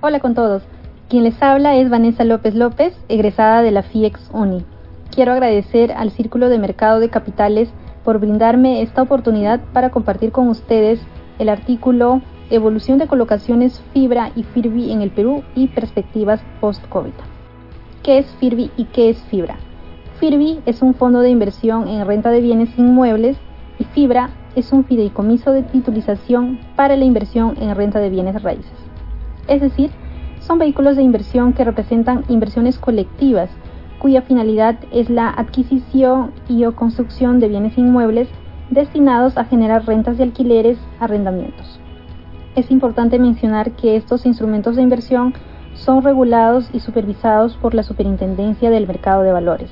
Hola con todos. Quien les habla es Vanessa López López, egresada de la FIEX UNI. Quiero agradecer al Círculo de Mercado de Capitales por brindarme esta oportunidad para compartir con ustedes el artículo Evolución de colocaciones Fibra y FIRBI en el Perú y perspectivas post-COVID. ¿Qué es FIRBI y qué es Fibra? FIRBI es un fondo de inversión en renta de bienes inmuebles y Fibra es un fideicomiso de titulización para la inversión en renta de bienes raíces. Es decir, son vehículos de inversión que representan inversiones colectivas cuya finalidad es la adquisición y o construcción de bienes inmuebles destinados a generar rentas de alquileres, arrendamientos. Es importante mencionar que estos instrumentos de inversión son regulados y supervisados por la Superintendencia del Mercado de Valores.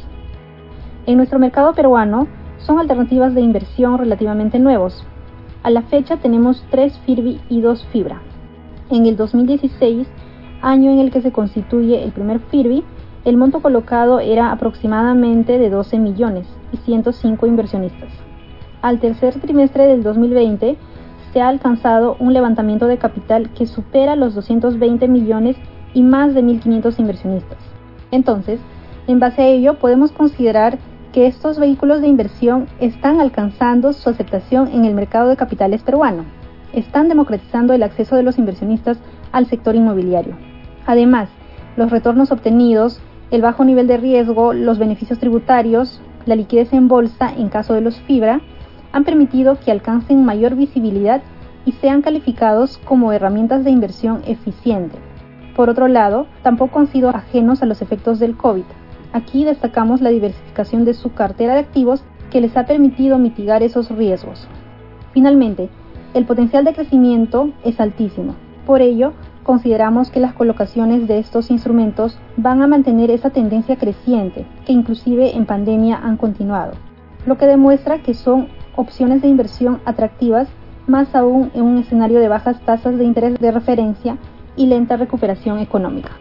En nuestro mercado peruano son alternativas de inversión relativamente nuevos. A la fecha tenemos tres FIRBI y dos Fibra. En el 2016, año en el que se constituye el primer FIRBI, el monto colocado era aproximadamente de 12 millones y 105 inversionistas. Al tercer trimestre del 2020 se ha alcanzado un levantamiento de capital que supera los 220 millones y más de 1.500 inversionistas. Entonces, en base a ello, podemos considerar que estos vehículos de inversión están alcanzando su aceptación en el mercado de capitales peruano. Están democratizando el acceso de los inversionistas al sector inmobiliario. Además, los retornos obtenidos, el bajo nivel de riesgo, los beneficios tributarios, la liquidez en bolsa en caso de los fibra, han permitido que alcancen mayor visibilidad y sean calificados como herramientas de inversión eficiente. Por otro lado, tampoco han sido ajenos a los efectos del COVID. Aquí destacamos la diversificación de su cartera de activos que les ha permitido mitigar esos riesgos. Finalmente, el potencial de crecimiento es altísimo. Por ello, consideramos que las colocaciones de estos instrumentos van a mantener esa tendencia creciente, que inclusive en pandemia han continuado, lo que demuestra que son opciones de inversión atractivas, más aún en un escenario de bajas tasas de interés de referencia y lenta recuperación económica.